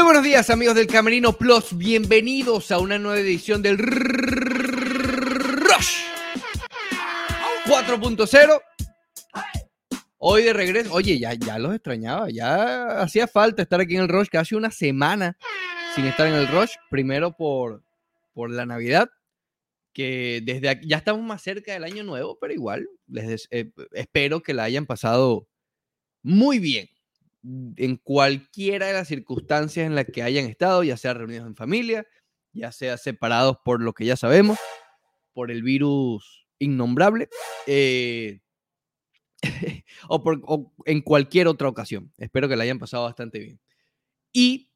Muy buenos días amigos del Camerino Plus, bienvenidos a una nueva edición del Rush 4.0. Hoy de regreso, oye, ya, ya los extrañaba, ya hacía falta estar aquí en el Rush, casi una semana sin estar en el Rush, primero por, por la Navidad, que desde aquí, ya estamos más cerca del año nuevo, pero igual, les eh, espero que la hayan pasado muy bien en cualquiera de las circunstancias en las que hayan estado, ya sea reunidos en familia, ya sea separados por lo que ya sabemos, por el virus innombrable, eh, o, por, en cualquier otra ocasión. Espero que la hayan pasado bastante bien. Y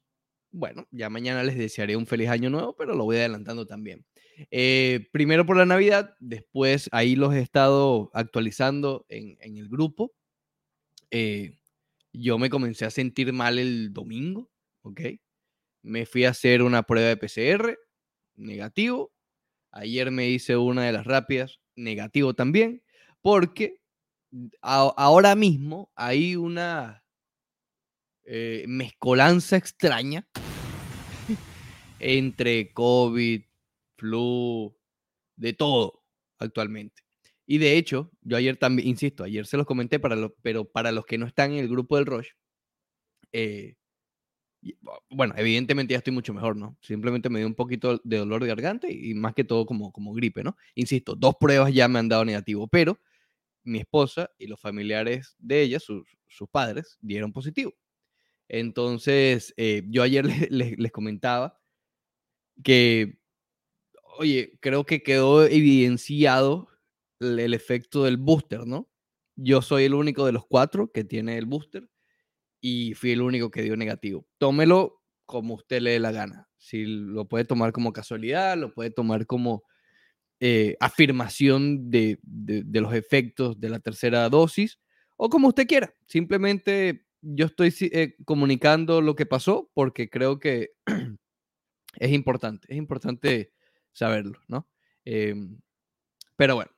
bueno, ya mañana les desearé un feliz año nuevo, pero lo voy adelantando también. Eh, primero por la Navidad, después ahí los he estado actualizando en, en el grupo. Eh, yo me comencé a sentir mal el domingo, ¿ok? Me fui a hacer una prueba de PCR, negativo. Ayer me hice una de las rápidas, negativo también, porque ahora mismo hay una eh, mezcolanza extraña entre COVID, flu, de todo actualmente. Y de hecho, yo ayer también, insisto, ayer se los comenté, para pero para los que no están en el grupo del Rush, eh, bueno, evidentemente ya estoy mucho mejor, ¿no? Simplemente me dio un poquito de dolor de garganta y, más que todo como, como gripe, ¿no? Insisto, dos pruebas ya me han dado negativo, pero mi esposa y los familiares de ella, sus, padres, dieron positivo. Entonces, eh, yo ayer les comentaba que, oye, creo que quedó evidenciado el efecto del booster, ¿no? Yo soy el único de los cuatro que tiene el booster y fui el único que dio negativo. Tómelo como usted le dé la gana. Si lo puede tomar como casualidad, lo puede tomar como eh, afirmación de, los efectos de la tercera dosis o como usted quiera. Simplemente yo estoy eh, comunicando lo que pasó porque creo que es importante, es importante saberlo, ¿no? Em, pero bueno,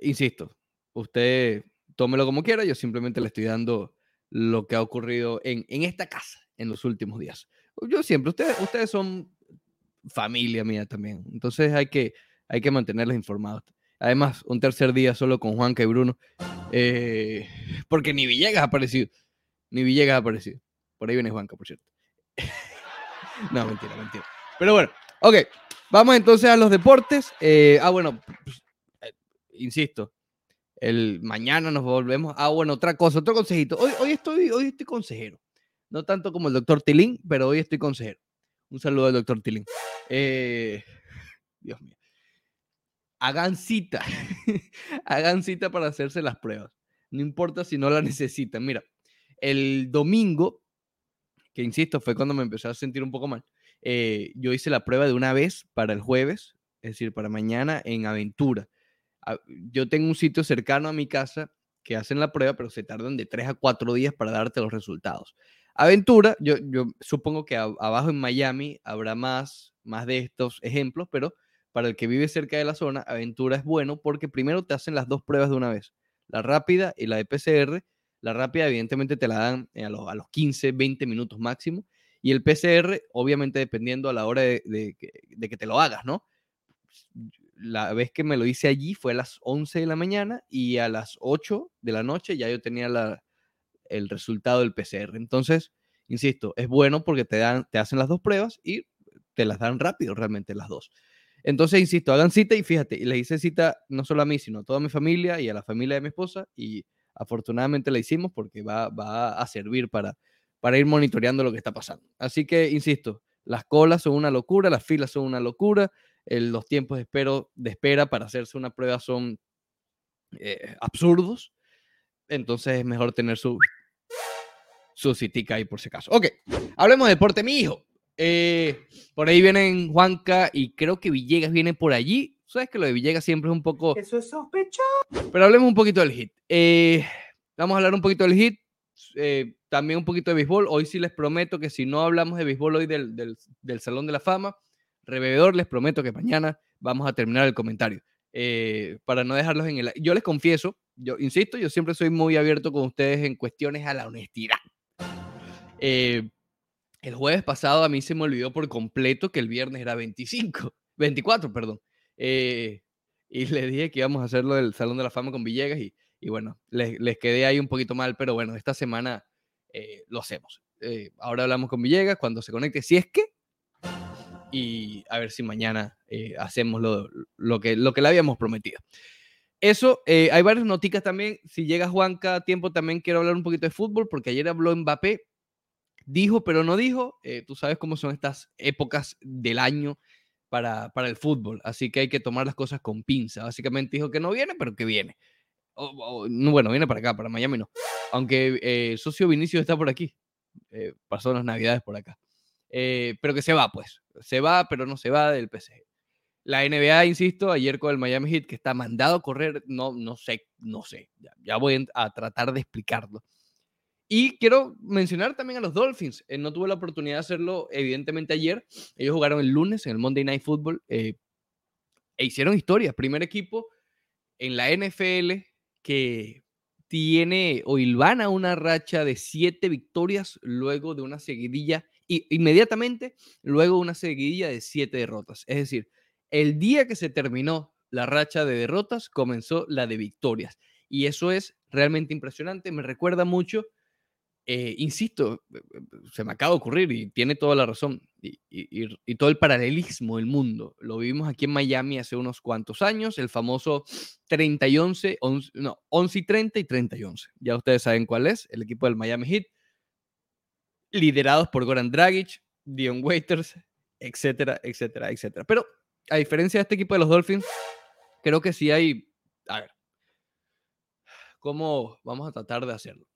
insisto, usted tómelo como quiera, yo simplemente le estoy dando lo que ha ocurrido en, esta casa en los últimos días. Yo siempre, ustedes, ustedes son familia mía también, entonces hay que, hay que mantenerlos informados. Además, un tercer día solo con Juanca y Bruno, eh, porque ni Villegas ha aparecido, ni Villegas ha aparecido. Por ahí viene Juanca, por cierto. no, mentira, mentira. Pero bueno, ok, vamos entonces a los deportes. Eh, ah, bueno, pues, insisto, el mañana nos volvemos. Ah, bueno, otra cosa, otro consejito. Hoy, hoy, estoy, hoy estoy consejero. No tanto como el doctor Tilín, pero hoy estoy consejero. Un saludo al doctor Tilín. Eh, Dios mío. Hagan cita. Hagan cita para hacerse las pruebas. No importa si no la necesitan. Mira, el domingo, que insisto, fue cuando me empecé a sentir un poco mal. Eh, yo hice la prueba de una vez para el jueves, es decir, para mañana en Aventura yo tengo un sitio cercano a mi casa que hacen la prueba, pero se tardan de 3 a 4 días para darte los resultados. Aventura, yo, yo supongo que abajo en Miami habrá más, más de estos ejemplos, pero para el que vive cerca de la zona, Aventura es bueno porque primero te hacen las dos pruebas de una vez, la rápida y la de PCR. La rápida, evidentemente, te la dan a los, a los 15, 20 minutos máximo. Y el PCR, obviamente, dependiendo a la hora de que te lo hagas, ¿no? La vez que me lo hice allí fue a las 11 de la mañana y a las 8 de la noche ya yo tenía la, el resultado del PCR. Entonces, insisto, es bueno porque te, dan, te hacen las dos pruebas y te las dan rápido realmente las dos. Entonces, insisto, hagan cita y fíjate, le hice cita no solo a mí, sino a toda mi familia y a la familia de mi esposa y afortunadamente la hicimos porque va, va a servir para, para ir monitoreando lo que está pasando. Así que, insisto, las colas son una locura, las filas son una locura, los tiempos de, espero, de espera para hacerse una prueba son eh, absurdos. Entonces es mejor tener su, su citica ahí por si acaso. Ok, hablemos de deporte, mi hijo. Eh, por ahí vienen Juanca y creo que Villegas viene por allí. Sabes que lo de Villegas siempre es un poco. Eso es sospechoso. Pero hablemos un poquito del hit. Eh, vamos a hablar un poquito del hit. también un poquito de béisbol. Hoy sí les prometo que si no hablamos de béisbol hoy del, del, del Salón de la Fama, Rebebedor, les prometo que mañana vamos a terminar el comentario. Eh, para no dejarlos en el... Yo les confieso, yo insisto, yo siempre soy muy abierto con ustedes en cuestiones a la honestidad. Eh, El jueves pasado a mí se me olvidó por completo que el viernes era 25, 24, perdón. Eh, y le dije que íbamos a hacerlo del Salón de la Fama con Villegas y, y bueno, les, les, quedé ahí un poquito mal, pero bueno, esta semana lo hacemos. Ahora hablamos con Villegas cuando se conecte, si es que, y a ver si mañana eh, hacemos lo, lo, que, lo que le habíamos prometido. Eso, eh, hay varias noticas también. Si llega Juan cada tiempo, también quiero hablar un poquito de fútbol, porque ayer habló Mbappé, dijo pero no dijo. Eh, tú sabes cómo son estas épocas del año para, para el fútbol, así que hay que tomar las cosas con pinza. Básicamente dijo que no viene, pero que viene. Bueno, viene para acá, para Miami no. Aunque eh, socio Vinicio está por aquí. Eh, pasó las navidades por acá. Eh, pero que se va, pues. Se va, pero no se va del PSG. La NBA, insisto, ayer con el Miami Heat, que está mandado a correr, no, no sé, no sé. Ya, ya voy a tratar de explicarlo. Y quiero mencionar también a los Dolphins. Eh, no tuve la oportunidad de hacerlo, evidentemente, ayer. Ellos jugaron el lunes en el Monday Night Football eh, e hicieron historia. Primer equipo en la NFL que tiene o ilvana una racha de siete victorias luego de una seguidilla, y inmediatamente luego una seguidilla de siete derrotas. Es decir, el día que se terminó la racha de derrotas, comenzó la de victorias. Y eso es realmente impresionante. Me recuerda mucho eh, insisto, eh, se me acaba de ocurrir y tiene toda la razón, y, todo el paralelismo del mundo. Lo vivimos aquí en Miami hace unos cuantos años, el famoso 30 y 11, 11, no, 11 y 30 y 30 y 11. Ya ustedes saben cuál es, el equipo del Miami Heat, liderados por Goran Dragic, Dion Waiters, etcétera, etcétera, etcétera. Pero a diferencia de este equipo de los Dolphins, creo que sí hay, a ver, ¿cómo vamos a tratar de hacerlo?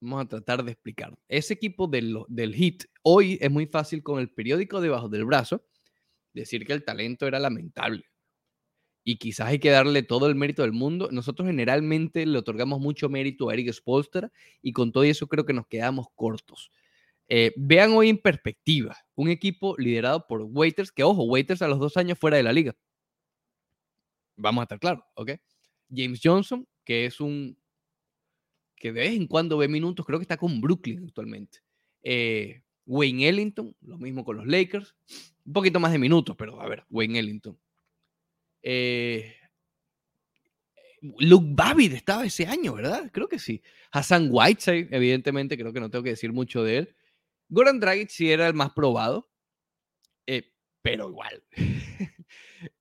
Vamos a tratar de explicar. Ese equipo del, del Hit hoy es muy fácil con el periódico debajo del brazo decir que el talento era lamentable. Y quizás hay que darle todo el mérito del mundo. Nosotros generalmente le otorgamos mucho mérito a Eric Spolster y con todo eso creo que nos quedamos cortos. Eh, vean hoy en perspectiva un equipo liderado por Waiters, que ojo, Waiters a los dos años fuera de la liga. Vamos a estar claros, ¿ok? James Johnson, que es un que de vez en cuando ve minutos, creo que está con Brooklyn actualmente. Eh, Wayne Ellington, lo mismo con los Lakers. Un poquito más de minutos, pero a ver, Wayne Ellington. Eh, Luke Babbitt estaba ese año, ¿verdad? Creo que sí. Hassan Whiteside, evidentemente, creo que no tengo que decir mucho de él. Goran Dragic sí era el más probado, eh, pero igual.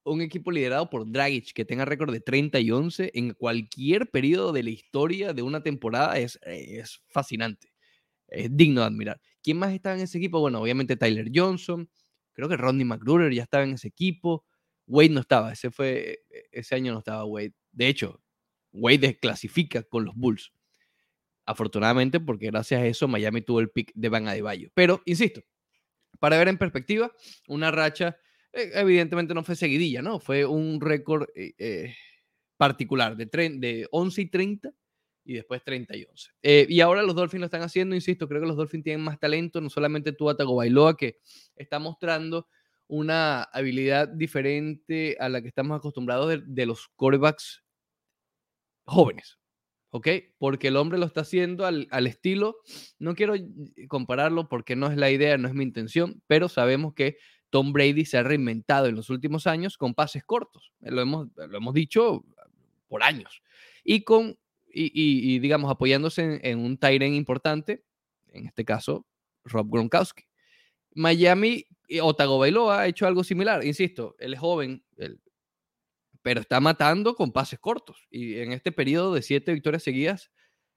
un equipo liderado por Dragic que tenga récord de 30 y 11 en cualquier periodo de la historia de una temporada es, fascinante. Es digno de admirar. ¿Quién más estaba en ese equipo? Bueno, obviamente Tyler Johnson. Creo que Rodney McGruder ya estaba en ese equipo. Wade no estaba. Ese, fue, ese año no estaba Wade. De hecho, Wade desclasifica con los Bulls. Afortunadamente, porque gracias a eso Miami tuvo el pick de Van Adebayo. Pero, insisto, para ver en perspectiva, una racha eh, evidentemente no fue seguidilla, ¿no? Fue un récord eh, eh, particular de, de 11 y 30 y después 30 y 11. Eh, y ahora los Dolphins lo están haciendo, insisto, creo que los Dolphins tienen más talento, no solamente tú, Atago Bailoa, que está mostrando una habilidad diferente a la que estamos acostumbrados de, de los quarterbacks jóvenes. ¿Ok? Porque el hombre lo está haciendo al, al, estilo, no quiero compararlo porque no es la idea, no es mi intención, pero sabemos que Tom Brady se ha reinventado en los últimos años con pases cortos. Eh, lo hemos, lo hemos dicho por años. Y con, y, digamos, apoyándose en, en un Tyren importante, en este caso, Rob Gronkowski. Miami, Otago Bailoa ha hecho algo similar. Insisto, él es joven, él, pero está matando con pases cortos. Y en este periodo de siete victorias seguidas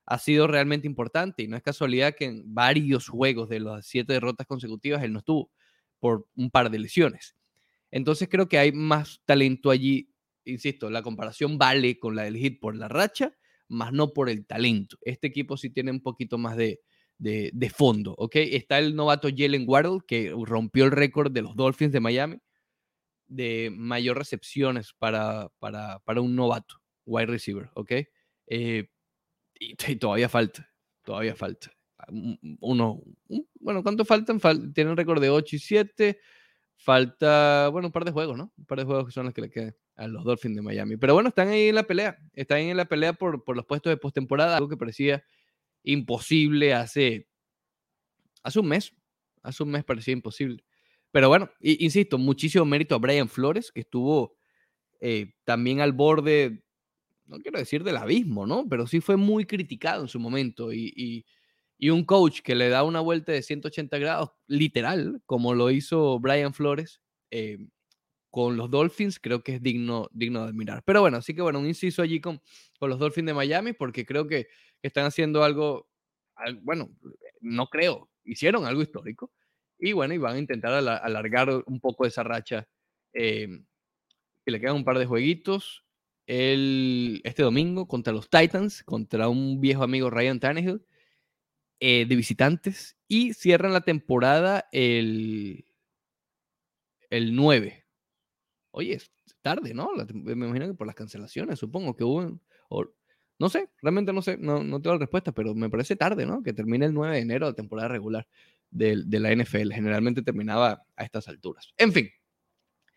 ha sido realmente importante. Y no es casualidad que en varios juegos de las siete derrotas consecutivas él no estuvo por un par de lesiones. Entonces creo que hay más talento allí. Insisto, la comparación vale con la del hit por la racha, más no por el talento. Este equipo sí tiene un poquito más de, de, de fondo, ¿ok? Está el novato Jalen Waddle, que rompió el récord de los Dolphins de Miami de mayor recepciones para, para, para un novato, wide receiver, ¿ok? Eh, y, y, todavía falta, todavía falta. Uno, un, bueno, ¿cuánto faltan? Fal, tienen récord de 8 y 7. Falta, bueno, un par de juegos, ¿no? Un par de juegos que son los que le quedan a los Dolphins de Miami. Pero bueno, están ahí en la pelea. Están ahí en la pelea por, por los puestos de postemporada, algo que parecía imposible hace, hace un mes. Hace un mes parecía imposible. Pero bueno, insisto, muchísimo mérito a Brian Flores, que estuvo eh, también al borde, no quiero decir del abismo, ¿no? Pero sí fue muy criticado en su momento. Y, un coach que le da una vuelta de 180 grados, literal, como lo hizo Brian Flores, eh, con los Dolphins, creo que es digno, digno de admirar. Pero bueno, así que bueno, un inciso allí con, con los Dolphins de Miami, porque creo que están haciendo algo, bueno, no creo, hicieron algo histórico. Y bueno, y van a intentar alargar un poco esa racha. Eh, que le quedan un par de jueguitos. El, este domingo contra los Titans, contra un viejo amigo Ryan Tannehill, eh, de visitantes. Y cierran la temporada el, el 9 Oye, es tarde, ¿no? me imagino que por las cancelaciones, supongo que hubo. no sé, realmente no sé, no, no tengo la respuesta, pero me parece tarde, ¿no? Que termine el 9 de enero la temporada regular de, de, la NFL. Generalmente terminaba a estas alturas. En fin,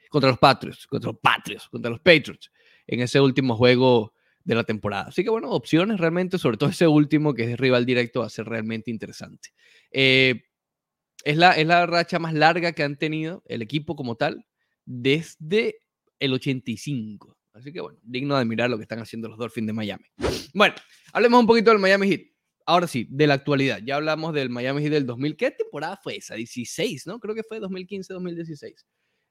contra los Patriots, contra los Patriots, contra los Patriots, en ese último juego de la temporada. Así que bueno, opciones realmente, sobre todo ese último que es rival directo, va a ser realmente interesante. Eh, es, la, es la racha más larga que han tenido el equipo como tal desde el 85. Así que bueno, digno de admirar lo que están haciendo los Dolphins de Miami. Bueno, hablemos un poquito del Miami Heat. Ahora sí, de la actualidad. Ya hablamos del Miami Heat del 2000. ¿Qué temporada fue esa? 16, ¿no? Creo que fue 2015-2016.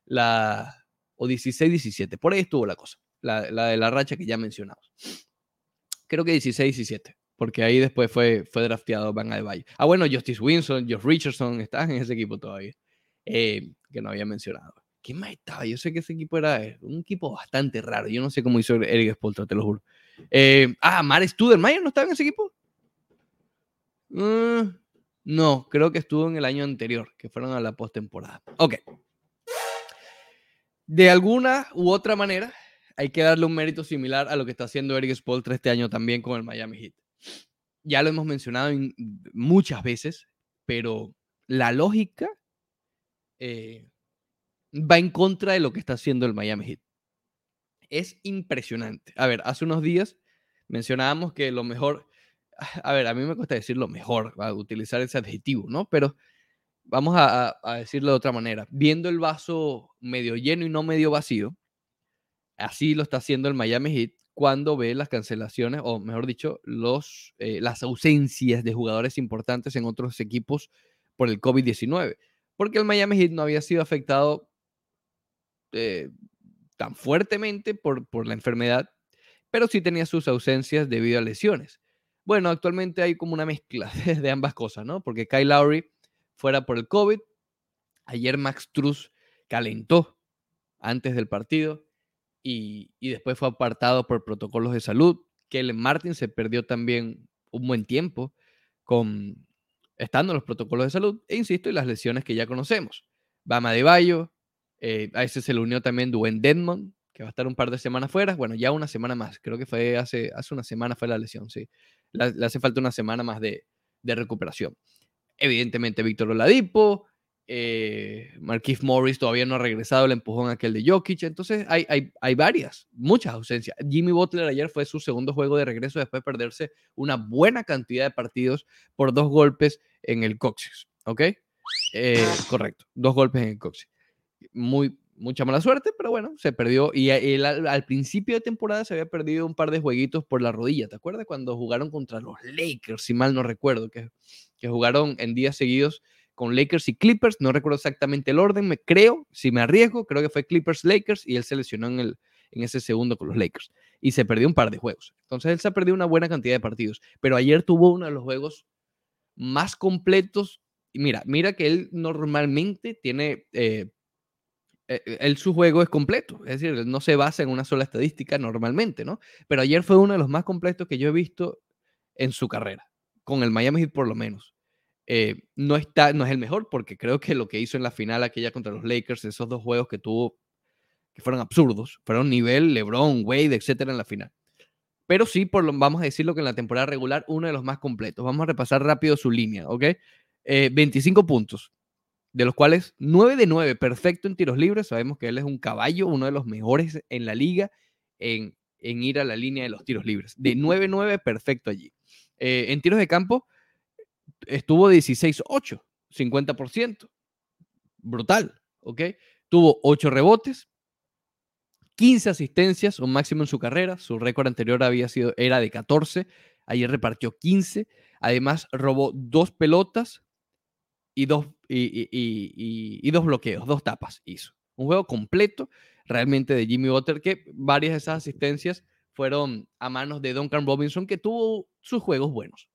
La... O 16-17. Por ahí estuvo la cosa. La, de la racha que ya mencionamos. Creo que 16-17. Porque ahí después fue, fue drafteado Van Adebayo. Ah, bueno, Justice Winston, Josh Richardson, están en ese equipo todavía. Eh, que no había mencionado. ¿Quién más estaba? Yo sé que ese equipo era eh, un equipo bastante raro. Yo no sé cómo hizo Eric Spoltra, te lo juro. Eh, ah, Mar Studermeyer no estaba en ese equipo. Mm, no, creo que estuvo en el año anterior, que fueron a la postemporada. Ok. De alguna u otra manera, hay que darle un mérito similar a lo que está haciendo Eric Spoltra este año también con el Miami Heat. Ya lo hemos mencionado muchas veces, pero la lógica eh, va en contra de lo que está haciendo el Miami Heat. Es impresionante. A ver, hace unos días mencionábamos que lo mejor, a ver, a mí me cuesta decir lo mejor, utilizar ese adjetivo, ¿no? Pero vamos a, decirlo de otra manera. Viendo el vaso medio lleno y no medio vacío, así lo está haciendo el Miami Heat cuando ve las cancelaciones, o mejor dicho, los, eh, las ausencias de jugadores importantes en otros equipos por el COVID-19. Porque el Miami Heat no había sido afectado eh, tan fuertemente por, por la enfermedad, pero sí tenía sus ausencias debido a lesiones. Bueno, actualmente hay como una mezcla de ambas cosas, ¿no? Porque Kyle Lowry fuera por el COVID, ayer Max Truss calentó antes del partido y, después fue apartado por protocolos de salud. Kellen Martin se perdió también un buen tiempo con estando en los protocolos de salud, e insisto, y las lesiones que ya conocemos. Bama de Bayo, eh, a ese se le unió también Dwayne Dedmon, que va a estar un par de semanas fuera. Bueno, ya una semana más. Creo que fue hace, hace una semana fue la lesión, sí. Le, hace falta una semana más de, recuperación. Evidentemente, Víctor Oladipo, eh, Marquise Morris todavía no ha regresado el empujón aquel de Jokic. Entonces, hay, hay, hay, varias, muchas ausencias. Jimmy Butler ayer fue su segundo juego de regreso después de perderse una buena cantidad de partidos por dos golpes en el coxis. ¿Ok? Eh, correcto, dos golpes en el coxis muy, mucha mala suerte, pero bueno, se perdió. Y al, principio de temporada se había perdido un par de jueguitos por la rodilla. ¿Te acuerdas cuando jugaron contra los Lakers? Si mal no recuerdo, que, que jugaron en días seguidos con Lakers y Clippers. No recuerdo exactamente el orden, me creo, si me arriesgo, creo que fue Clippers Lakers y él se lesionó en, el, en ese segundo con los Lakers. Y se perdió un par de juegos. Entonces él se ha perdido una buena cantidad de partidos. Pero ayer tuvo uno de los juegos más completos. Y mira, mira que él normalmente tiene eh, eh, eh, él su juego es completo, es decir, no se basa en una sola estadística normalmente, ¿no? Pero ayer fue uno de los más completos que yo he visto en su carrera, con el Miami Heat por lo menos. Eh, no, está, no es el mejor porque creo que lo que hizo en la final aquella contra los Lakers, esos dos juegos que tuvo, que fueron absurdos, fueron nivel LeBron, Wade, etcétera en la final. Pero sí, por lo, vamos a decirlo que en la temporada regular, uno de los más completos. Vamos a repasar rápido su línea, ¿ok? 25 puntos, de los cuales 9 de 9 perfecto en tiros libres. Sabemos que él es un caballo, uno de los mejores en la liga en, ir a la línea de los tiros libres. De 9-9 perfecto allí. Eh, en tiros de campo estuvo 16-8. O 50%. Brutal, ¿ok? Tuvo 8 rebotes, 15 asistencias, un máximo en su carrera. Su récord anterior había sido, era de 14. Ayer repartió 15. Además, robó dos pelotas y dos, y, dos bloqueos, dos tapas hizo. Un juego completo realmente de Jimmy Butler, que varias de esas asistencias fueron a manos de Duncan Robinson, que tuvo sus juegos buenos.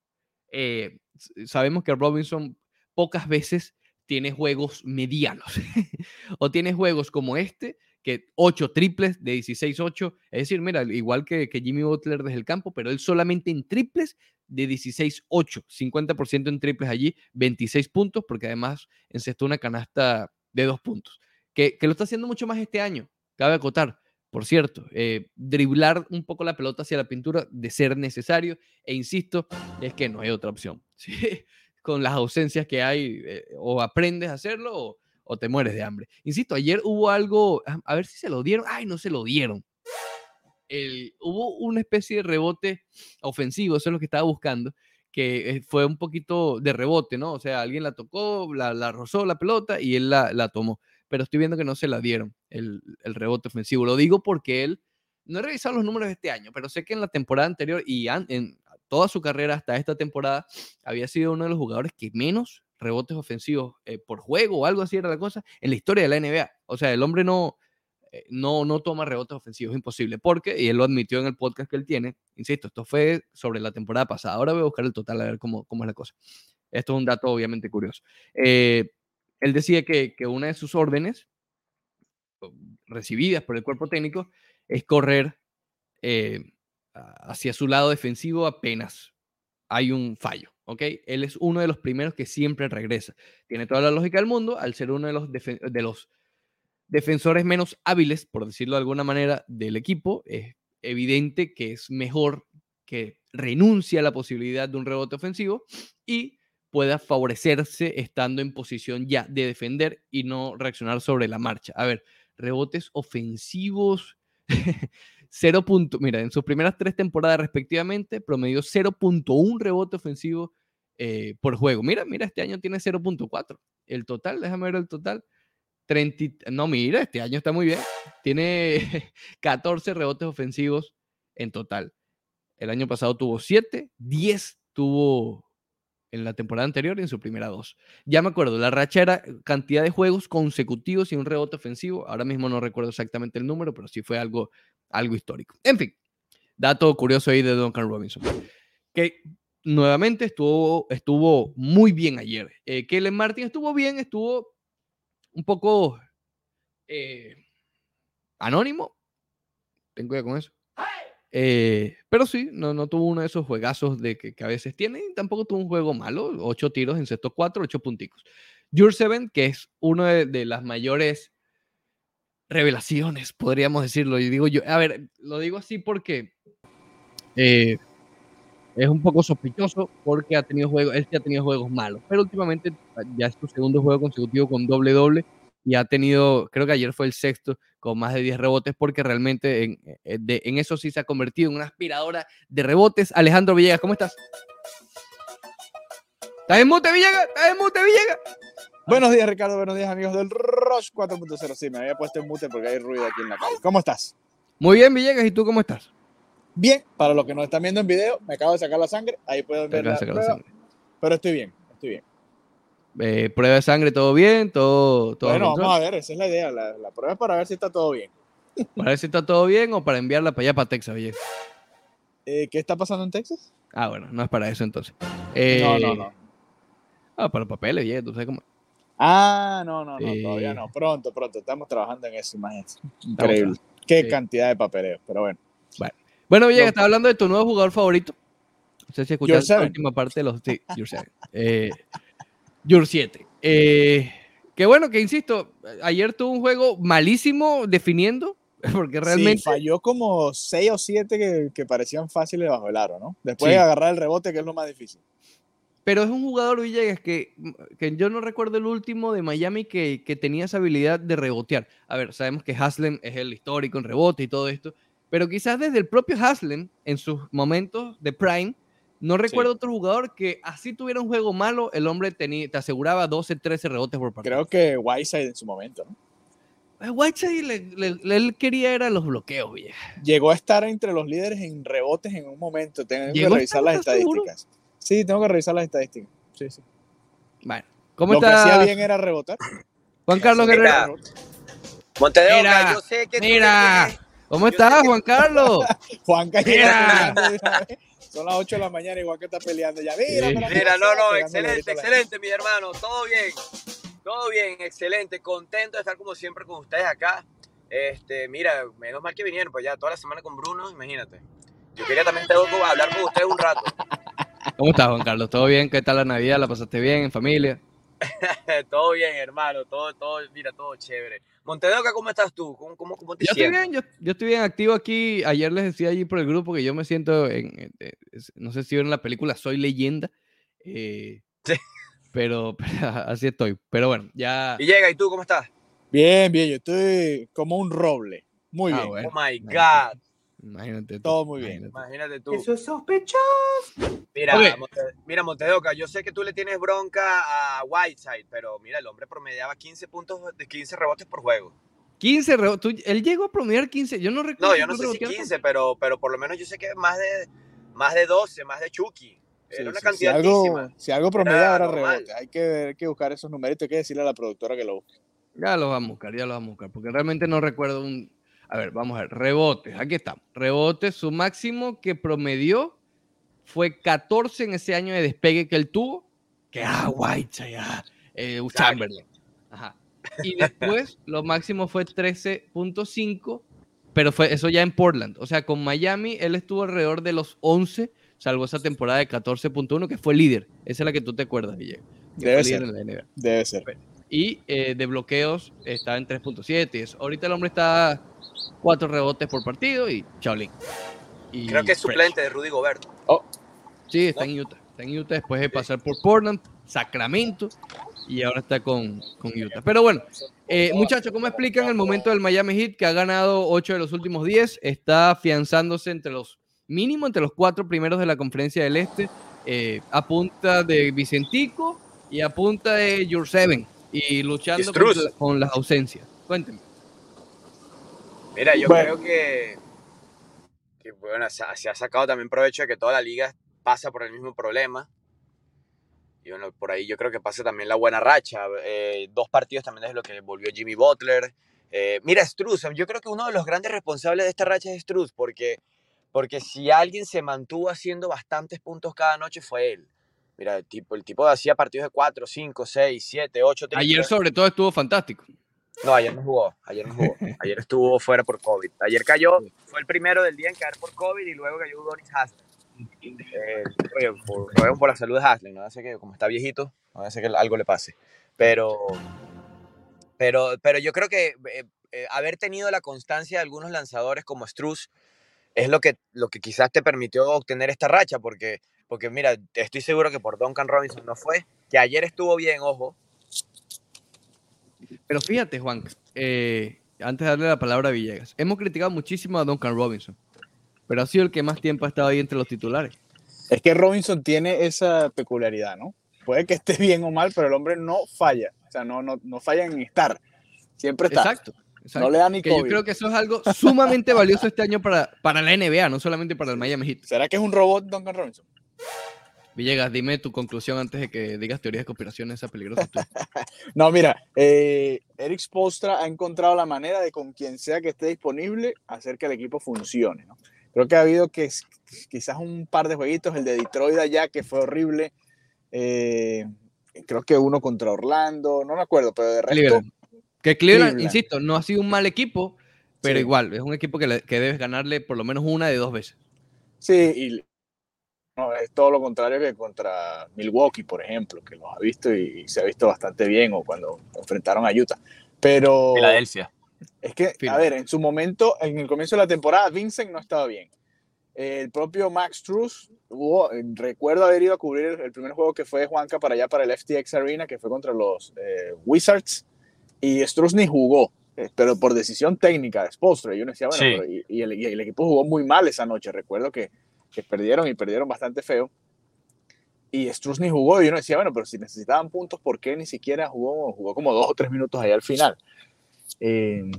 Eh, sabemos que Robinson pocas veces tiene juegos medianos o tiene juegos como este, que 8 triples de 16-8, es decir, mira, igual que, que Jimmy Butler desde el campo, pero él solamente en triples de 16-8, 50% en triples allí, 26 puntos, porque además encestó una canasta de dos puntos, que, que lo está haciendo mucho más este año, cabe acotar. Por cierto, eh, driblar un poco la pelota hacia la pintura de ser necesario, e insisto, es que no hay otra opción. Con las ausencias que hay, eh, o aprendes a hacerlo o, o te mueres de hambre. Insisto, ayer hubo algo, a ver si se lo dieron, ay, no se lo dieron hubo una especie de rebote ofensivo, eso es lo que estaba buscando, que eh, fue un poquito de rebote, ¿no? O sea, alguien la tocó, la, rozó la pelota y él la, tomó. Pero estoy viendo que no se la dieron el, rebote ofensivo. Lo digo porque él, no he revisado los números de este año, pero sé que en la temporada anterior y en toda su carrera hasta esta temporada había sido uno de los jugadores que menos rebotes ofensivos eh, por juego o algo así era la cosa en la historia de la NBA. O sea, el hombre no, eh, no, no toma rebotes ofensivos, imposible, porque, y él lo admitió en el podcast que él tiene, insisto, esto fue sobre la temporada pasada, ahora voy a buscar el total a ver cómo, cómo es la cosa. Esto es un dato obviamente curioso. Eh, él decía que, que, una de sus órdenes recibidas por el cuerpo técnico es correr eh, hacia su lado defensivo apenas hay un fallo, ¿ok? Él es uno de los primeros que siempre regresa. Tiene toda la lógica del mundo al ser uno de los, de los defensores menos hábiles, por decirlo de alguna manera, del equipo, es evidente que es mejor que renuncie a la posibilidad de un rebote ofensivo y pueda favorecerse estando en posición ya de defender y no reaccionar sobre la marcha. A ver, rebotes ofensivos, 0. mira, en sus primeras tres temporadas respectivamente, promedió 0.1 rebote ofensivo eh, por juego. Mira, mira, este año tiene 0.4. El total, déjame ver el total, 30, no, mira, este año está muy bien. Tiene 14 rebotes ofensivos en total. El año pasado tuvo 7, 10 tuvo en la temporada anterior y en su primera dos. Ya me acuerdo, la racha era cantidad de juegos consecutivos y un rebote ofensivo. Ahora mismo no recuerdo exactamente el número, pero sí fue algo, algo histórico. En fin, dato curioso ahí de Duncan Robinson. Que nuevamente estuvo, estuvo muy bien ayer. Eh, Kellen Martin estuvo bien, estuvo un poco eh, anónimo. Ten cuidado con eso. Eh, pero sí, no, no tuvo uno de esos juegazos de que, a veces tiene. tampoco tuvo un juego malo. Ocho tiros en sexto cuatro, ocho punticos. Seven, que es uno de, las mayores revelaciones, podríamos decirlo. Y digo yo, a ver, lo digo así porque eh, es un poco sospechoso porque ha tenido juegos, él ha tenido juegos malos, pero últimamente ya es su segundo juego consecutivo con doble doble y ha tenido, creo que ayer fue el sexto con más de 10 rebotes porque realmente en, eh, en eso sí se ha convertido en una aspiradora de rebotes. Alejandro Villegas, ¿cómo estás? ¿Estás en mute, Villegas? ¿Estás en mute, Villegas? Buenos días, Ricardo. Buenos días, amigos del Rush 4.0. Sí, me había puesto en mute porque hay ruido aquí en la calle. ¿Cómo estás? Muy bien, Villegas. ¿Y tú cómo estás? Bien, para los que nos están viendo en video, me acabo de sacar la sangre, ahí pueden ver la, prueba, pero estoy bien, estoy bien. Eh, prueba de sangre, todo bien, todo, todo Bueno, vamos a ver, esa es la idea, la, prueba es para ver si está todo bien. Para ver si está todo bien o para enviarla para allá, para Texas, oye. Eh, ¿Qué está pasando en Texas? Ah, bueno, no es para eso entonces. no, no, no. Eh, ah, para los papeles, oye, tú sabes cómo. Ah, no, no, no, todavía no. Pronto, pronto. Estamos trabajando en eso, imagínate. Increíble. Qué cantidad de papeleo, pero bueno. Bueno. Bueno, bien, estás hablando de tu nuevo jugador favorito. No sé si escuchaste la última parte de los. Sí, Your 7. Eh, Your 7. Eh, que bueno, que insisto, ayer tuvo un juego malísimo definiendo, porque realmente. Sí, falló como 6 o 7 que, parecían fáciles bajo el aro, ¿no? Después de agarrar el rebote, que es lo más difícil. Pero es un jugador, Villegas, que, que yo no recuerdo el último de Miami que, que, tenía esa habilidad de rebotear. A ver, sabemos que Haslem es el histórico en rebote y todo esto, pero quizás desde el propio Haslem, en sus momentos de prime, No recuerdo otro jugador que así tuviera un juego malo, el hombre te aseguraba 12, 13 rebotes por partido. Creo que Whiteside en su momento, ¿no? Whiteside, él quería era los bloqueos, vieja. Llegó a estar entre los líderes en rebotes en un momento. Tengo que revisar las estadísticas. Sí, tengo que revisar las estadísticas. Sí, sí. Bueno, ¿cómo Lo que hacía bien era rebotar. Juan Carlos Guerrero. Montevideo, mira, yo sé que mira, ¿cómo estás, Juan Carlos? Juan Carlos. Son las 8 de la mañana, igual que está peleando ya. Mira, mira, no, no, excelente, excelente, mi hermano. Todo bien. Todo bien, excelente. Contento de estar como siempre con ustedes acá. Este, mira, menos mal que vinieron, pues ya toda la semana con Bruno, imagínate. Yo quería también hablar con ustedes un rato. ¿Cómo estás, Juan Carlos? ¿Todo bien? ¿Qué tal la Navidad? ¿La pasaste bien en familia? todo bien, hermano. Todo, todo, mira, todo chévere. Montedoca, ¿cómo estás tú? ¿Cómo, cómo, cómo te yo sientes? Estoy bien, yo, estoy bien activo aquí. Ayer les decía allí por el grupo que yo me siento en, no sé si vieron la película Soy Leyenda. Eh, sí. Pero, así estoy. Pero bueno, ya. Y llega, ¿y tú cómo estás? Bien, bien, yo estoy como un roble. Muy ah, bien. Oh my God. Imagínate Todo muy bien. Imagínate tú. Eso es sospechoso. Mira, mira, Montedoca, yo sé que tú le tienes bronca a Whiteside, pero mira, el hombre promediaba 15 puntos de 15 rebotes por juego. 15 rebotes. Él llegó a promediar 15. Yo no recuerdo. No, yo no sé si 15, pero, pero por lo menos yo sé que más de, más de 12, más de Chucky. Era una cantidad si algo, si algo promediaba era, rebote. Hay que, hay que buscar esos numeritos. Hay que decirle a la productora que lo busque. Ya lo vamos a buscar, ya lo vamos a buscar. Porque realmente no recuerdo un, a ver, vamos a ver. Rebotes. Aquí estamos. Rebotes. Su máximo que promedió fue 14 en ese año de despegue que él tuvo. Que ah, White, ya. Eh, Chamberlain. Ajá. Y después lo máximo fue 13.5, pero fue eso ya en Portland. O sea, con Miami él estuvo alrededor de los 11, salvo esa temporada de 14.1, que fue líder. Esa es la que tú te acuerdas, Villegas. Debe ser. Debe ser. Y eh, de bloqueos está en 3.7. Ahorita el hombre está cuatro rebotes por partido y Shaolin. Y Creo que es suplente de Rudy Gobert. Oh. Sí, está en Utah. Está en Utah después de pasar por Portland, Sacramento y ahora está con, con Utah. Pero bueno, eh, muchachos, ¿cómo explican el momento del Miami Heat que ha ganado 8 de los últimos 10? Está afianzándose entre los mínimo entre los cuatro primeros de la conferencia del Este, eh, a punta de Vicentico y a punta de Your Seven y luchando con, con las ausencias. Cuéntenme. Mira, yo creo que, bueno, se, ha sacado también provecho de que toda la liga pasa por el mismo problema. Y bueno, por ahí yo creo que pasa también la buena racha. Eh, dos partidos también es lo que volvió Jimmy Butler. Eh, mira, Struz, yo creo que uno de los grandes responsables de esta racha es Struz, porque, porque si alguien se mantuvo haciendo bastantes puntos cada noche fue él. Mira, el tipo, el tipo hacía partidos de 4, 5, 6, 7, 8. Ayer sobre todo estuvo fantástico. No, ayer no jugó, ayer no jugó. Ayer estuvo fuera por COVID. Ayer cayó, fue el primero del día en caer por COVID y luego cayó Donis Haslem. Eh, por, por la salud de Haslem, no sé que como está viejito, no sé que algo le pase. Pero, pero, pero yo creo que eh, eh, haber tenido la constancia de algunos lanzadores como Struz es lo que, lo que quizás te permitió obtener esta racha, porque, porque mira, estoy seguro que por Duncan Robinson no fue, que ayer estuvo bien, ojo, pero fíjate, Juan, eh, antes de darle la palabra a Villegas, hemos criticado muchísimo a Duncan Robinson, pero ha sido el que más tiempo ha estado ahí entre los titulares. Es que Robinson tiene esa peculiaridad, ¿no? Puede que esté bien o mal, pero el hombre no falla. O sea, no, no, no falla en estar. Siempre está. Exacto. No le da ni Yo creo que eso es algo sumamente valioso este año para, para la NBA, no solamente para el Miami Heat. ¿Será que es un robot Duncan Robinson? Villegas, dime tu conclusión antes de que digas teorías de conspiración esa peligrosa. no, mira, eh, Eric Spostra ha encontrado la manera de con quien sea que esté disponible hacer que el equipo funcione. ¿no? Creo que ha habido que quizás un par de jueguitos, el de Detroit allá que fue horrible. Eh, creo que uno contra Orlando, no me acuerdo, pero de resto. Que Cleveland, insisto, no ha sido un mal equipo, pero igual, es un equipo que, que debes ganarle por lo menos una de dos veces. Sí, y es todo lo contrario que contra Milwaukee, por ejemplo, que los ha visto y, se ha visto bastante bien, o cuando enfrentaron a Utah. Pero. Filadelfia. Es que, a ver, en su momento, en el comienzo de la temporada, Vincent no estaba bien. El propio Max Truss, hubo, recuerdo haber ido a cubrir el primer juego que fue Juanca para allá, para el FTX Arena, que fue contra los eh, Wizards, y Struz ni jugó, eh, pero por decisión técnica de Spolstra. Y uno decía, bueno, y, el, y, el, equipo jugó muy mal esa noche. Recuerdo que que perdieron y perdieron bastante feo. y Struz ni jugó, y uno decía, bueno, pero si necesitaban puntos, ¿por qué ni siquiera jugó? Jugó como dos o tres minutos ahí al final. Eh,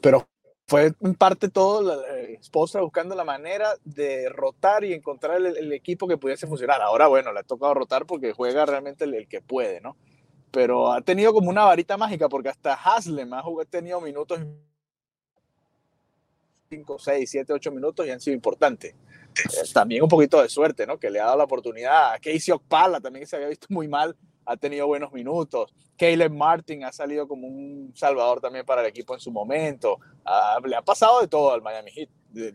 pero fue en parte todo esposa buscando la manera de rotar y encontrar el, equipo que pudiese funcionar. Ahora, bueno, le ha tocado rotar porque juega realmente el, que puede, ¿no? Pero ha tenido como una varita mágica porque hasta Haslem ha tenido minutos 5, 6, 7, 8 minutos y han sido importantes. Eh, también un poquito de suerte, ¿no? Que le ha dado la oportunidad a Casey Okpala, también que se había visto muy mal, ha tenido buenos minutos. Caleb Martin ha salido como un salvador también para el equipo en su momento. le ha pasado de todo al Miami Heat,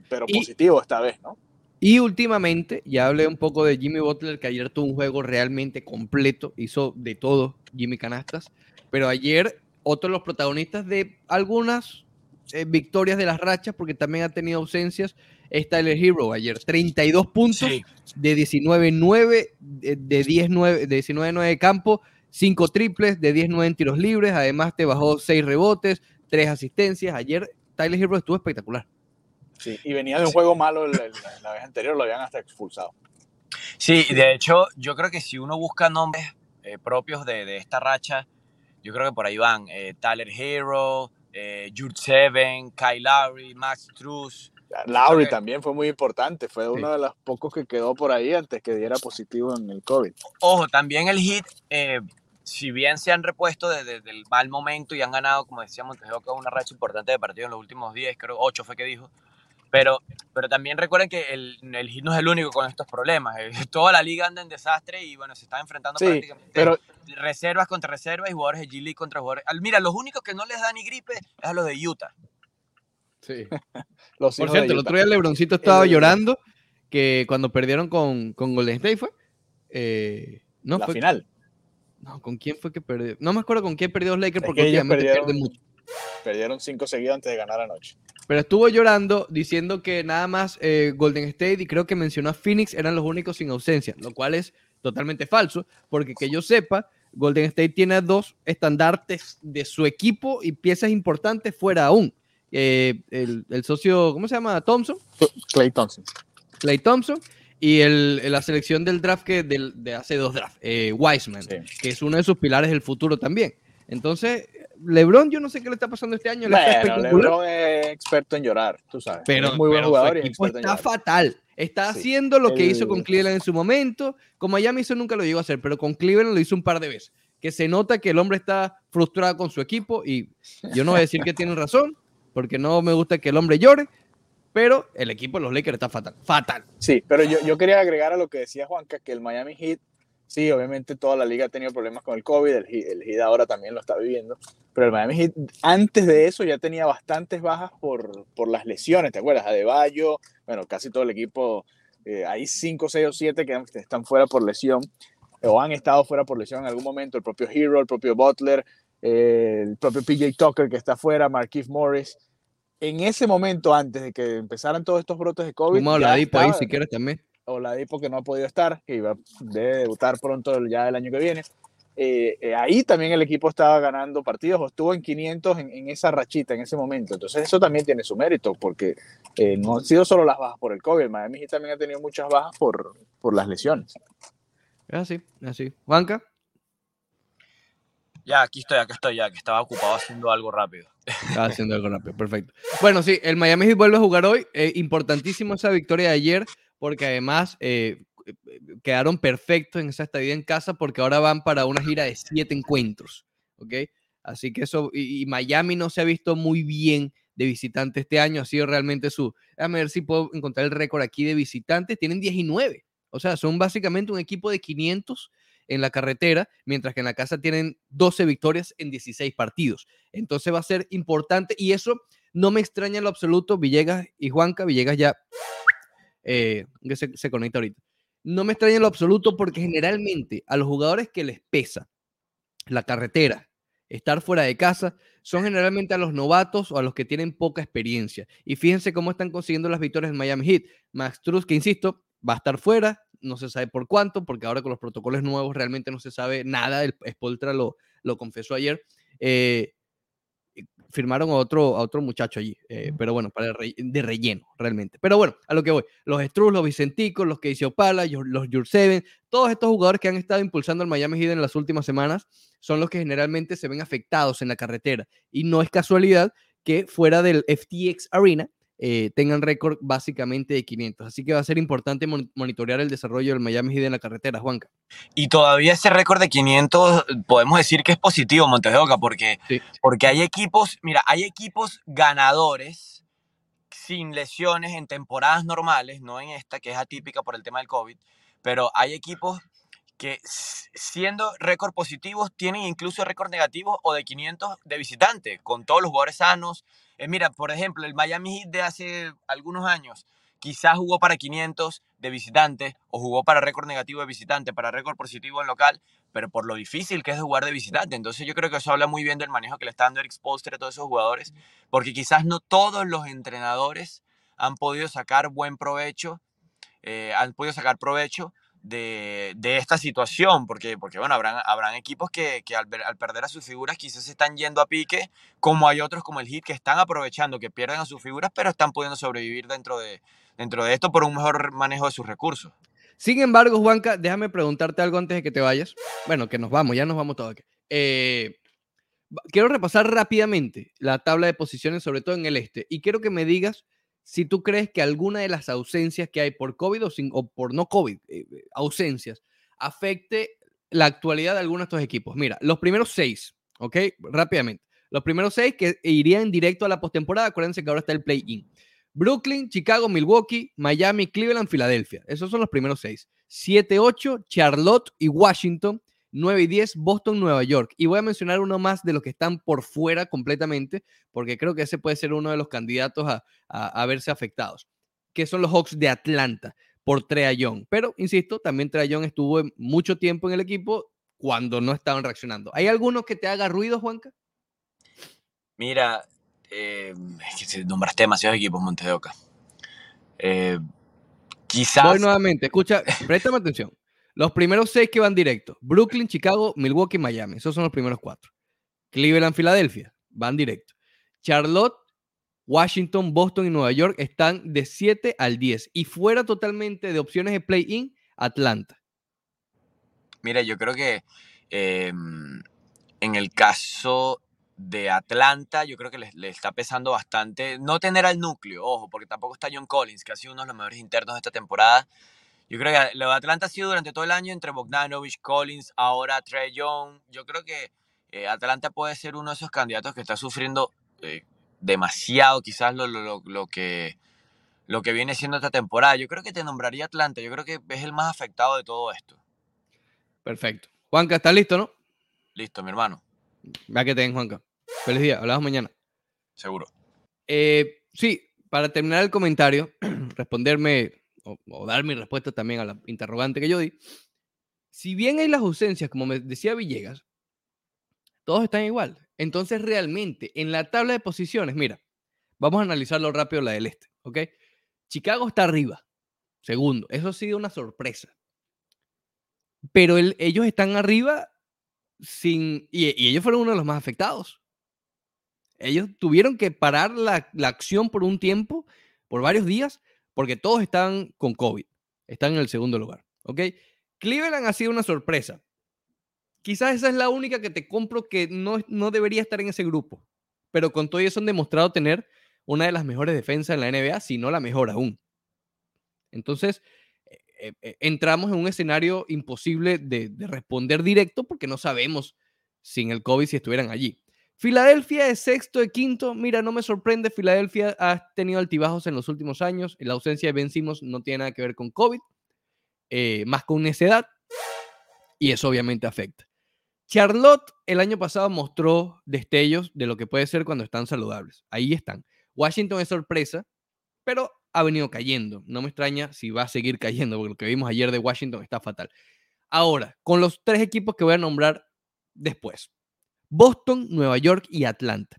pero positivo esta vez, ¿no? Y últimamente, ya hablé un poco de Jimmy Butler, que ayer tuvo un juego realmente completo, hizo de todo Jimmy Canastas, pero ayer otro de los protagonistas de algunas eh, victorias de las rachas, porque también ha tenido ausencias, es Tyler Hero ayer. 32 puntos de 19-9, de, 10-9, de 19-9 de campo, 5 triples, de 10-9 en tiros libres. Además, te bajó 6 rebotes, 3 asistencias. Ayer Tyler Hero estuvo espectacular. Sí, y venía de un juego malo la vez anterior, lo habían hasta expulsado. Sí, de hecho, yo creo que si uno busca nombres eh, propios de, de, esta racha, yo creo que por ahí van eh, Tyler Hero, eh, Jude Seven, Kyle Lowry, Max Truss. Lowry también fue muy importante, fue uno de los pocos que quedó por ahí antes que diera positivo en el COVID. Ojo, también el hit, eh, si bien se han repuesto desde, el mal momento y han ganado, como decíamos, que una racha importante de partidos en los últimos días, creo ocho fue que dijo, pero, pero también recuerden que el, el Heat no es el único con estos problemas. Eh, toda la liga anda en desastre y bueno, se está enfrentando prácticamente pero, reservas contra reservas y jugadores de G-League contra jugadores. Mira, los únicos que no les da ni gripe es a los de Utah. Sí. Por cierto, el otro día Lebroncito estaba llorando que cuando perdieron con, con Golden State fue. Eh, no, la final. No, ¿con quién fue que perdió? No me acuerdo con quién perdió los Lakers porque últimamente perdieron, mucho. Perdieron cinco seguidos antes de ganar anoche. Pero estuvo llorando diciendo que nada más eh, Golden State y creo que mencionó a Phoenix eran los únicos sin ausencia, lo cual es totalmente falso, porque que yo sepa, Golden State tiene dos estandartes de su equipo y piezas importantes fuera aún. Eh, el, socio, ¿cómo se llama? Thompson. Clay Thompson. Clay Thompson. Y el, la selección del draft que de hace dos drafts, eh, Wiseman, que es uno de sus pilares del futuro también. Entonces, LeBron, yo no sé qué le está pasando este año. LeBron es experto en llorar, tú sabes. Pero, es muy buen jugador. y está fatal. Está haciendo lo que hizo con Cleveland en su momento. Como Miami hizo, nunca lo llegó a hacer, pero con Cleveland lo hizo un par de veces. Que se nota que el hombre está frustrado con su equipo y yo no voy a decir que tienen razón, porque no me gusta que el hombre llore, pero el equipo de los Lakers está fatal. Fatal. Sí, pero yo, yo quería agregar a lo que decía Juanca, que el Miami Heat Sí, obviamente toda la liga ha tenido problemas con el COVID, el, el Heat ahora también lo está viviendo, pero el Miami Heat antes de eso ya tenía bastantes bajas por, por las lesiones, ¿te acuerdas? Adebayo, bueno, casi todo el equipo, eh, hay 5, 6 o 7 que están fuera por lesión, o han estado fuera por lesión en algún momento, el propio Hero, el propio Butler, eh, el propio PJ Tucker que está fuera, Marquise Morris. En ese momento, antes de que empezaran todos estos brotes de COVID... Como la ahí si quieres también Oladipo que no ha podido estar, que iba a debutar pronto ya el año que viene. Eh, eh, ahí también el equipo estaba ganando partidos o estuvo en 500 en, esa rachita en ese momento. Entonces eso también tiene su mérito porque eh, no han sido solo las bajas por el COVID, Miami también ha tenido muchas bajas por, por las lesiones. Así, así. Juanca. Ya, aquí estoy, aquí estoy, ya, que estaba ocupado haciendo algo rápido. Estaba haciendo algo rápido, perfecto. Bueno, sí, el Miami Heat vuelve a jugar hoy. importantísimo esa victoria de ayer porque además eh, eh, quedaron perfectos en esa estadía en casa porque ahora van para una gira de siete encuentros, ¿ok? Así que eso, y, Miami no se ha visto muy bien de visitantes este año, ha sido realmente su, déjame ver si puedo encontrar el récord aquí de visitantes, tienen 19, o sea, son básicamente un equipo de 500 en la carretera, mientras que en la casa tienen 12 victorias en 16 partidos. Entonces va a ser importante y eso no me extraña en lo absoluto, Villegas y Juanca, Villegas ya eh, que se, conecta ahorita. No me extraña en lo absoluto porque generalmente a los jugadores que les pesa la carretera, estar fuera de casa, son generalmente a los novatos o a los que tienen poca experiencia. Y fíjense cómo están consiguiendo las victorias en Miami Heat. Max Truss, que insisto, va a estar fuera, no se sabe por cuánto, porque ahora con los protocolos nuevos realmente no se sabe nada. El Spoltra lo, lo confesó ayer. Eh, firmaron a otro, a otro muchacho allí, eh, pero bueno, para de relleno, realmente. Pero bueno, a lo que voy, los Struz, los Vicenticos, los Casey Opala, los Jurseven, todos estos jugadores que han estado impulsando al Miami Heat en las últimas semanas son los que generalmente se ven afectados en la carretera. Y no es casualidad que fuera del FTX Arena, eh, tengan récord básicamente de 500. Así que va a ser importante monitorear el desarrollo del Miami Heat en la carretera, Juanca. Y todavía ese récord de 500 podemos decir que es positivo, Montejoca, porque, porque hay equipos, mira, hay equipos ganadores sin lesiones en temporadas normales, no en esta que es atípica por el tema del COVID, pero hay equipos que siendo récord positivos tienen incluso récord negativos o de 500 de visitante, con todos los jugadores sanos, eh, mira, por ejemplo, el Miami Heat de hace algunos años quizás jugó para 500 de visitante o jugó para récord negativo de visitante, para récord positivo en local, pero por lo difícil que es jugar de visitante. Entonces yo creo que eso habla muy bien del manejo que le está dando Eric Spoelstra a todos esos jugadores, porque quizás no todos los entrenadores han podido sacar buen provecho, eh, han podido sacar provecho de, de, esta situación, porque, porque bueno, habrán, habrán equipos que, que al, al, perder a sus figuras quizás se están yendo a pique, como hay otros como el Hit que están aprovechando, que pierden a sus figuras, pero están pudiendo sobrevivir dentro de, dentro de esto por un mejor manejo de sus recursos. Sin embargo, Juanca, déjame preguntarte algo antes de que te vayas. Bueno, que nos vamos, ya nos vamos todos aquí. Eh, quiero repasar rápidamente la tabla de posiciones, sobre todo en el este, y quiero que me digas si tú crees que alguna de las ausencias que hay por COVID o, sin, o por no COVID, eh, eh, ausencias, afecte la actualidad de algunos de estos equipos. Mira, los primeros seis, ¿ok? Rápidamente. Los primeros seis que irían directo a la postemporada, acuérdense que ahora está el play-in. Brooklyn, Chicago, Milwaukee, Miami, Cleveland, Filadelfia. Esos son los primeros seis. 7-8, Charlotte y Washington. 9 y 10, Boston, Nueva York. Y voy a mencionar uno más de los que están por fuera completamente, porque creo que ese puede ser uno de los candidatos a, verse afectados, que son los Hawks de Atlanta por Young. Pero, insisto, también Young estuvo mucho tiempo en el equipo cuando no estaban reaccionando. ¿Hay alguno que te haga ruido, Juanca? Mira, eh, es que nombraste demasiados equipos, Montedoca. Eh, quizás. Voy nuevamente, escucha, préstame atención. Los primeros seis que van directo: Brooklyn, Chicago, Milwaukee, Miami. Esos son los primeros cuatro. Cleveland, Filadelfia, van directo. Charlotte, Washington, Boston y Nueva York están de 7 al 10. Y fuera totalmente de opciones de play-in, Atlanta. Mira, yo creo que em, en el caso de Atlanta, yo creo que le, le, está pesando bastante no tener al núcleo, ojo, porque tampoco está John Collins, que ha sido uno de los mejores internos de esta temporada. Yo creo que lo de Atlanta ha sido durante todo el año entre Bogdanovich, Collins, ahora Trey Young. Yo creo que eh, Atlanta puede ser uno de esos candidatos que está sufriendo eh, demasiado, quizás lo, lo, lo, que, lo que viene siendo esta temporada. Yo creo que te nombraría Atlanta. Yo creo que es el más afectado de todo esto. Perfecto. Juanca, ¿estás listo, no? Listo, mi hermano. Va que te Juanca. Feliz día. Hablamos mañana. Seguro. Eh, sí, para terminar el comentario, responderme o, dar mi respuesta también a la interrogante que yo di, si bien hay las ausencias, como me decía Villegas, todos están igual. Entonces, realmente, en la tabla de posiciones, mira, vamos a analizarlo rápido la del este, ¿ok? Chicago está arriba, segundo. Eso ha sido una sorpresa. Pero ellos están arriba sin... Y, ellos fueron uno de los más afectados. Ellos tuvieron que parar la, la acción por un tiempo, por varios días, porque todos están con COVID. Están en el segundo lugar. ¿Ok? Cleveland ha sido una sorpresa. Quizás esa es la única que te compro que no, no debería estar en ese grupo. Pero con todo eso han demostrado tener una de las mejores defensas en la NBA, si no la mejor aún. Entonces, eh, eh, entramos en un escenario imposible de, de responder directo porque no sabemos sin el COVID si estuvieran allí. Filadelfia es sexto de quinto. Mira, no me sorprende. Filadelfia ha tenido altibajos en los últimos años. La ausencia de Ben Simmons no tiene nada que ver con COVID, eh, más con necedad. Y eso obviamente afecta. Charlotte el año pasado mostró destellos de lo que puede ser cuando están saludables. Ahí están. Washington es sorpresa, pero ha venido cayendo. No me extraña si va a seguir cayendo, porque lo que vimos ayer de Washington está fatal. Ahora, con los tres equipos que voy a nombrar después. Boston, Nueva York y Atlanta.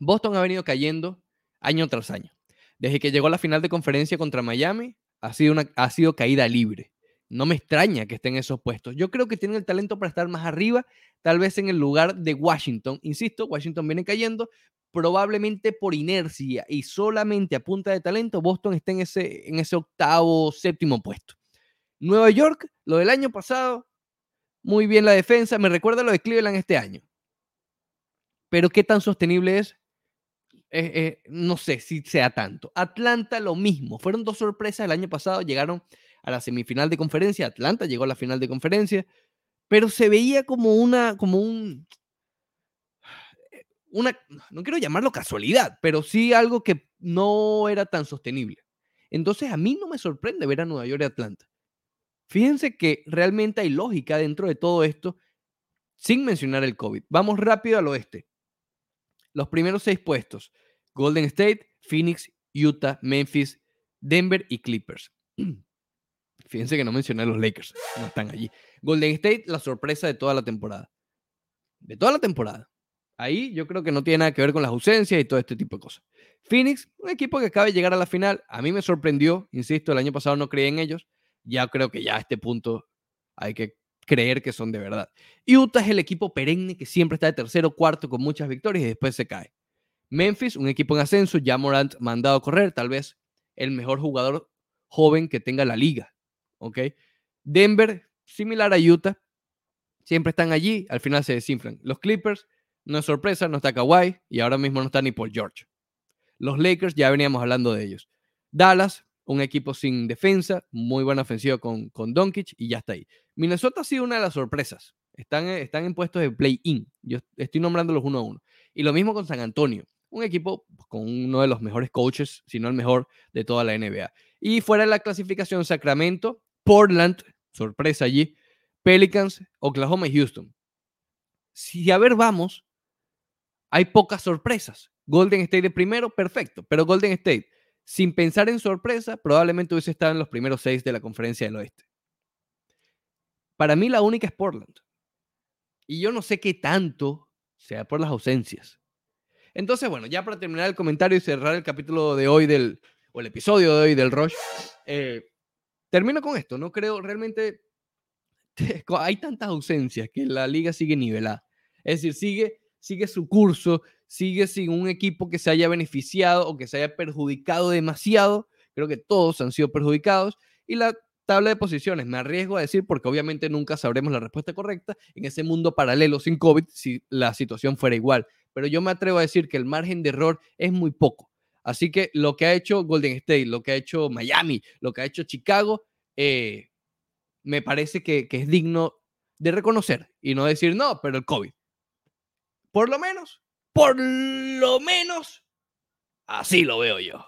Boston ha venido cayendo año tras año. Desde que llegó a la final de conferencia contra Miami, ha sido, una, ha sido caída libre. no me extraña que estén en esos puestos. Yo creo que tienen el talento para estar más arriba, tal vez en el lugar de Washington. Insisto, Washington viene cayendo, probablemente por inercia y solamente a punta de talento, Boston está en ese, en ese octavo, séptimo puesto. Nueva York, lo del año pasado, muy bien la defensa, me recuerda lo de Cleveland este año. Pero ¿qué tan sostenible es? Eh, eh, no sé si sea tanto. Atlanta lo mismo. Fueron dos sorpresas el año pasado. Llegaron a la semifinal de conferencia. Atlanta llegó a la final de conferencia. Pero se veía como una, como un, una, no quiero llamarlo casualidad, pero sí algo que no era tan sostenible. Entonces a mí no me sorprende ver a Nueva York y Atlanta. Fíjense que realmente hay lógica dentro de todo esto, sin mencionar el COVID. Vamos rápido al oeste. Los primeros seis puestos. Golden State, Phoenix, Utah, Memphis, Denver y Clippers. Fíjense que no mencioné a los Lakers, no están allí. Golden State, la sorpresa de toda la temporada. De toda la temporada. Ahí yo creo que no tiene nada que ver con las ausencias y todo este tipo de cosas. Phoenix, un equipo que acaba de llegar a la final, a mí me sorprendió, insisto, el año pasado no creí en ellos, ya creo que ya a este punto hay que creer que son de verdad. Utah es el equipo perenne que siempre está de tercero, cuarto con muchas victorias y después se cae. Memphis, un equipo en ascenso, ya Morant mandado a correr, tal vez el mejor jugador joven que tenga la liga. ¿Ok? Denver, similar a Utah, siempre están allí, al final se desinflan. Los Clippers, no es sorpresa, no está Kawhi y ahora mismo no está ni Paul George. Los Lakers, ya veníamos hablando de ellos. Dallas, un equipo sin defensa, muy buena ofensiva con, con Doncic y ya está ahí. Minnesota ha sido una de las sorpresas. Están, están en puestos de play-in. Yo estoy nombrándolos uno a uno. Y lo mismo con San Antonio, un equipo con uno de los mejores coaches, si no el mejor de toda la NBA. Y fuera de la clasificación, Sacramento, Portland, sorpresa allí, Pelicans, Oklahoma y Houston. Si a ver vamos, hay pocas sorpresas. Golden State de primero, perfecto, pero Golden State, sin pensar en sorpresa, probablemente hubiese estado en los primeros seis de la conferencia del oeste. Para mí la única es Portland. Y yo no sé qué tanto sea por las ausencias. Entonces, bueno, ya para terminar el comentario y cerrar el capítulo de hoy del, o el episodio de hoy del Rush, eh, termino con esto. No creo realmente, hay tantas ausencias que la liga sigue nivelada. Es decir, sigue sigue su curso, sigue sin un equipo que se haya beneficiado o que se haya perjudicado demasiado. Creo que todos han sido perjudicados. Y la tabla de posiciones, me arriesgo a decir, porque obviamente nunca sabremos la respuesta correcta en ese mundo paralelo sin COVID si la situación fuera igual. Pero yo me atrevo a decir que el margen de error es muy poco. Así que lo que ha hecho Golden State, lo que ha hecho Miami, lo que ha hecho Chicago, eh, me parece que, que es digno de reconocer y no decir, no, pero el COVID. Por lo menos, por lo menos, así lo veo yo.